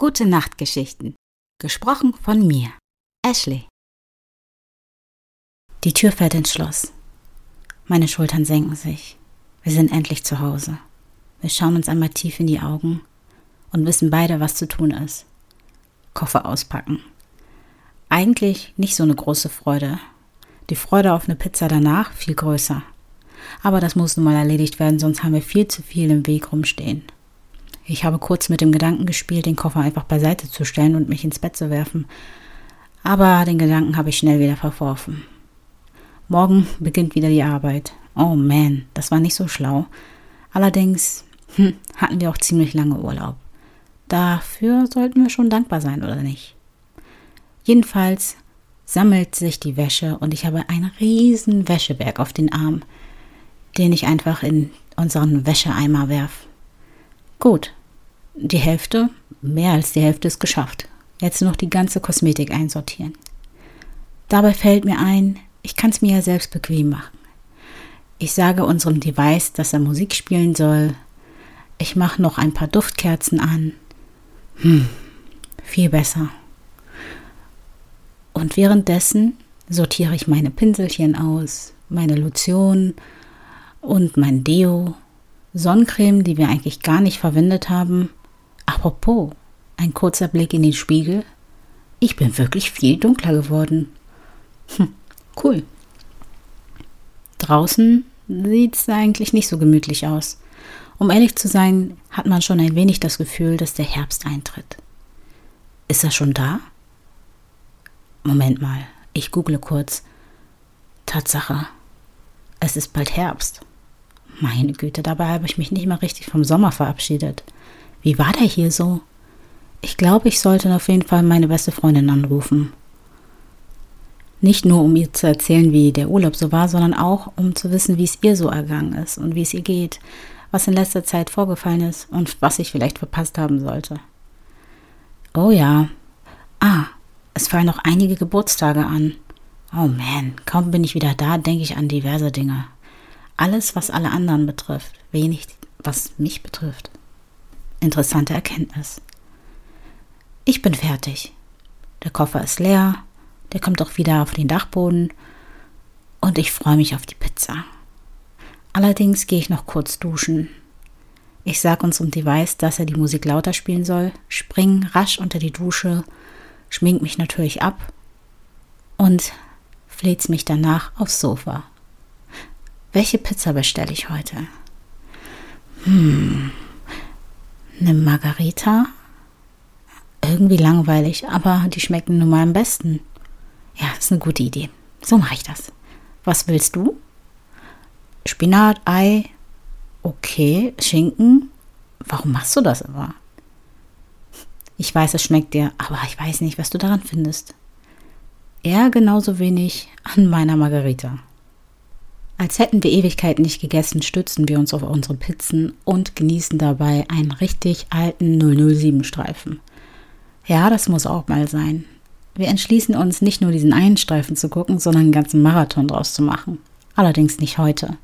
Gute Nachtgeschichten. Gesprochen von mir, Ashley. Die Tür fährt ins Schloss. Meine Schultern senken sich. Wir sind endlich zu Hause. Wir schauen uns einmal tief in die Augen und wissen beide, was zu tun ist. Koffer auspacken. Eigentlich nicht so eine große Freude. Die Freude auf eine Pizza danach viel größer. Aber das muss nun mal erledigt werden, sonst haben wir viel zu viel im Weg rumstehen. Ich habe kurz mit dem Gedanken gespielt, den Koffer einfach beiseite zu stellen und mich ins Bett zu werfen. Aber den Gedanken habe ich schnell wieder verworfen. Morgen beginnt wieder die Arbeit. Oh man, das war nicht so schlau. Allerdings hm, hatten wir auch ziemlich lange Urlaub. Dafür sollten wir schon dankbar sein, oder nicht? Jedenfalls sammelt sich die Wäsche und ich habe einen riesen Wäscheberg auf den Arm, den ich einfach in unseren Wäscheeimer werf. Gut, die Hälfte, mehr als die Hälfte ist geschafft. Jetzt noch die ganze Kosmetik einsortieren. Dabei fällt mir ein, ich kann es mir ja selbst bequem machen. Ich sage unserem Device, dass er Musik spielen soll. Ich mache noch ein paar Duftkerzen an. Hm, viel besser. Und währenddessen sortiere ich meine Pinselchen aus, meine Lotion und mein Deo, Sonnencreme, die wir eigentlich gar nicht verwendet haben, Apropos, ein kurzer Blick in den Spiegel. Ich bin wirklich viel dunkler geworden. Hm, cool. Draußen sieht es eigentlich nicht so gemütlich aus. Um ehrlich zu sein, hat man schon ein wenig das Gefühl, dass der Herbst eintritt. Ist er schon da? Moment mal, ich google kurz. Tatsache, es ist bald Herbst. Meine Güte, dabei habe ich mich nicht mal richtig vom Sommer verabschiedet. Wie war der hier so? Ich glaube, ich sollte auf jeden Fall meine beste Freundin anrufen. Nicht nur, um ihr zu erzählen, wie der Urlaub so war, sondern auch, um zu wissen, wie es ihr so ergangen ist und wie es ihr geht, was in letzter Zeit vorgefallen ist und was ich vielleicht verpasst haben sollte. Oh ja. Ah, es fallen noch einige Geburtstage an. Oh man, kaum bin ich wieder da, denke ich an diverse Dinge. Alles, was alle anderen betrifft, wenig, was mich betrifft. Interessante Erkenntnis. Ich bin fertig. Der Koffer ist leer, der kommt auch wieder auf den Dachboden und ich freue mich auf die Pizza. Allerdings gehe ich noch kurz duschen. Ich sage unserem Device, dass er die Musik lauter spielen soll, spring rasch unter die Dusche, schmink mich natürlich ab und fleht's mich danach aufs Sofa. Welche Pizza bestelle ich heute? Hm, eine Margarita. Irgendwie langweilig, aber die schmecken nun mal am besten. Ja, ist eine gute Idee. So mache ich das. Was willst du? Spinat, Ei. Okay, Schinken. Warum machst du das immer? Ich weiß, es schmeckt dir, aber ich weiß nicht, was du daran findest. Er genauso wenig an meiner Margarita. Als hätten wir Ewigkeiten nicht gegessen, stützen wir uns auf unsere Pizzen und genießen dabei einen richtig alten 007-Streifen. Ja, das muss auch mal sein. Wir entschließen uns nicht nur diesen einen Streifen zu gucken, sondern einen ganzen Marathon draus zu machen. Allerdings nicht heute.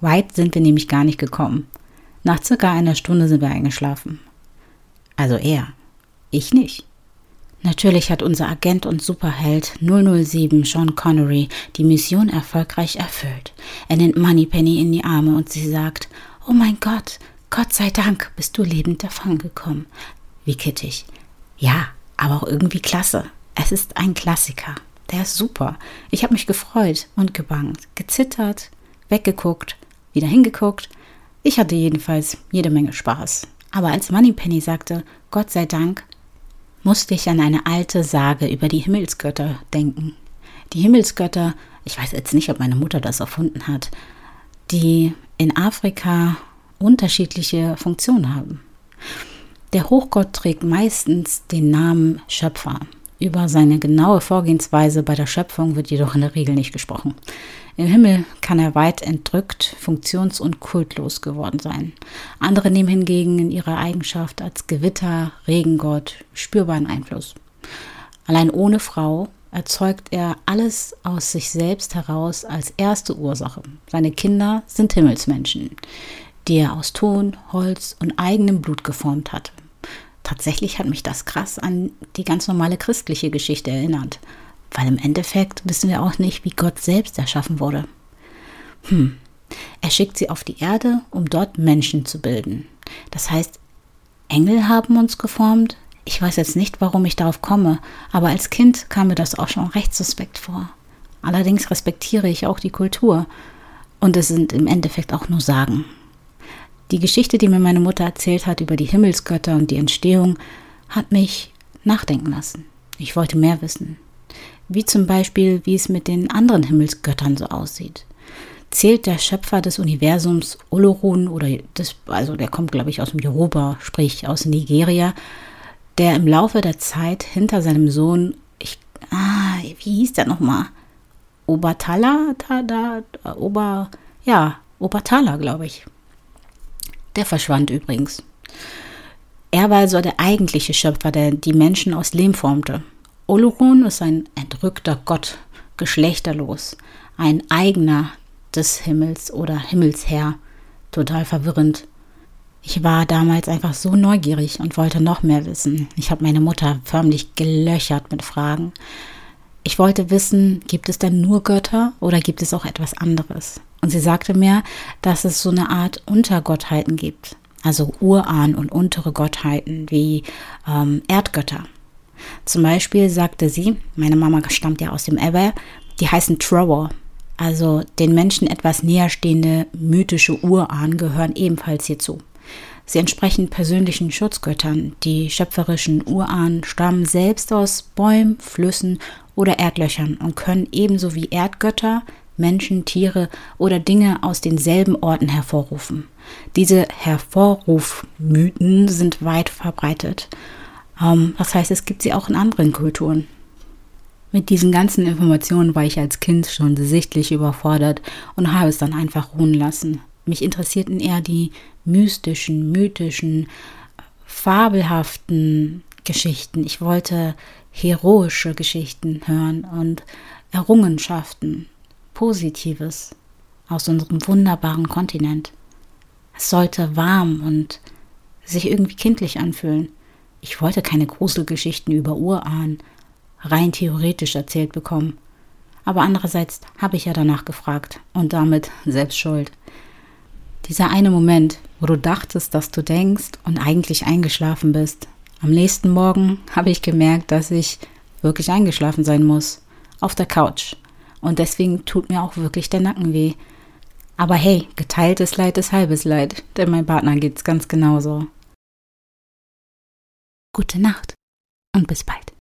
Weit sind wir nämlich gar nicht gekommen. Nach circa einer Stunde sind wir eingeschlafen. Also er. Ich nicht. Natürlich hat unser Agent und Superheld 007 Sean Connery die Mission erfolgreich erfüllt. Er nimmt Moneypenny in die Arme und sie sagt, Oh mein Gott, Gott sei Dank bist du lebend davongekommen. Wie kittig. Ja, aber auch irgendwie klasse. Es ist ein Klassiker. Der ist super. Ich habe mich gefreut und gebangt, gezittert, weggeguckt, wieder hingeguckt. Ich hatte jedenfalls jede Menge Spaß. Aber als Moneypenny sagte, Gott sei Dank, musste ich an eine alte Sage über die Himmelsgötter denken. Die Himmelsgötter, ich weiß jetzt nicht, ob meine Mutter das erfunden hat, die in Afrika unterschiedliche Funktionen haben. Der Hochgott trägt meistens den Namen Schöpfer. Über seine genaue Vorgehensweise bei der Schöpfung wird jedoch in der Regel nicht gesprochen. Im Himmel kann er weit entrückt, funktions- und kultlos geworden sein. Andere nehmen hingegen in ihrer Eigenschaft als Gewitter, Regengott spürbaren Einfluss. Allein ohne Frau erzeugt er alles aus sich selbst heraus als erste Ursache. Seine Kinder sind Himmelsmenschen, die er aus Ton, Holz und eigenem Blut geformt hat. Tatsächlich hat mich das krass an die ganz normale christliche Geschichte erinnert, weil im Endeffekt wissen wir auch nicht, wie Gott selbst erschaffen wurde. Hm. Er schickt sie auf die Erde, um dort Menschen zu bilden. Das heißt, Engel haben uns geformt, ich weiß jetzt nicht, warum ich darauf komme, aber als Kind kam mir das auch schon recht suspekt vor. Allerdings respektiere ich auch die Kultur und es sind im Endeffekt auch nur Sagen. Die Geschichte, die mir meine Mutter erzählt hat über die Himmelsgötter und die Entstehung, hat mich nachdenken lassen. Ich wollte mehr wissen. Wie zum Beispiel, wie es mit den anderen Himmelsgöttern so aussieht. Zählt der Schöpfer des Universums Olorun oder das, also der kommt, glaube ich, aus dem Yoruba, sprich aus Nigeria, der im Laufe der Zeit hinter seinem Sohn, ich, ah, wie hieß der nochmal? Obertala, da, da, Ober, ja, Obertala, glaube ich. Der verschwand übrigens. Er war also der eigentliche Schöpfer, der die Menschen aus Lehm formte. Olurun ist ein entrückter Gott, geschlechterlos, ein eigener des Himmels oder Himmelsherr. Total verwirrend. Ich war damals einfach so neugierig und wollte noch mehr wissen. Ich habe meine Mutter förmlich gelöchert mit Fragen. Ich wollte wissen, gibt es denn nur Götter oder gibt es auch etwas anderes? Und sie sagte mir, dass es so eine Art Untergottheiten gibt, also Urahn und untere Gottheiten wie ähm, Erdgötter. Zum Beispiel sagte sie, meine Mama stammt ja aus dem Eber, die heißen Trower. Also den Menschen etwas näherstehende mythische Urahn gehören ebenfalls hierzu. Sie entsprechen persönlichen Schutzgöttern. Die schöpferischen Urahnen stammen selbst aus Bäumen, Flüssen oder Erdlöchern und können ebenso wie Erdgötter Menschen, Tiere oder Dinge aus denselben Orten hervorrufen. Diese Hervorrufmythen sind weit verbreitet. Ähm, das heißt, es gibt sie auch in anderen Kulturen. Mit diesen ganzen Informationen war ich als Kind schon sichtlich überfordert und habe es dann einfach ruhen lassen. Mich interessierten eher die mystischen, mythischen, fabelhaften Geschichten. Ich wollte heroische Geschichten hören und Errungenschaften, Positives aus unserem wunderbaren Kontinent. Es sollte warm und sich irgendwie kindlich anfühlen. Ich wollte keine Gruselgeschichten über Urahn rein theoretisch erzählt bekommen. Aber andererseits habe ich ja danach gefragt und damit selbst schuld. Dieser eine Moment, wo du dachtest, dass du denkst und eigentlich eingeschlafen bist. Am nächsten Morgen habe ich gemerkt, dass ich wirklich eingeschlafen sein muss. Auf der Couch. Und deswegen tut mir auch wirklich der Nacken weh. Aber hey, geteiltes Leid ist halbes Leid, denn mein Partner geht's ganz genauso. Gute Nacht und bis bald.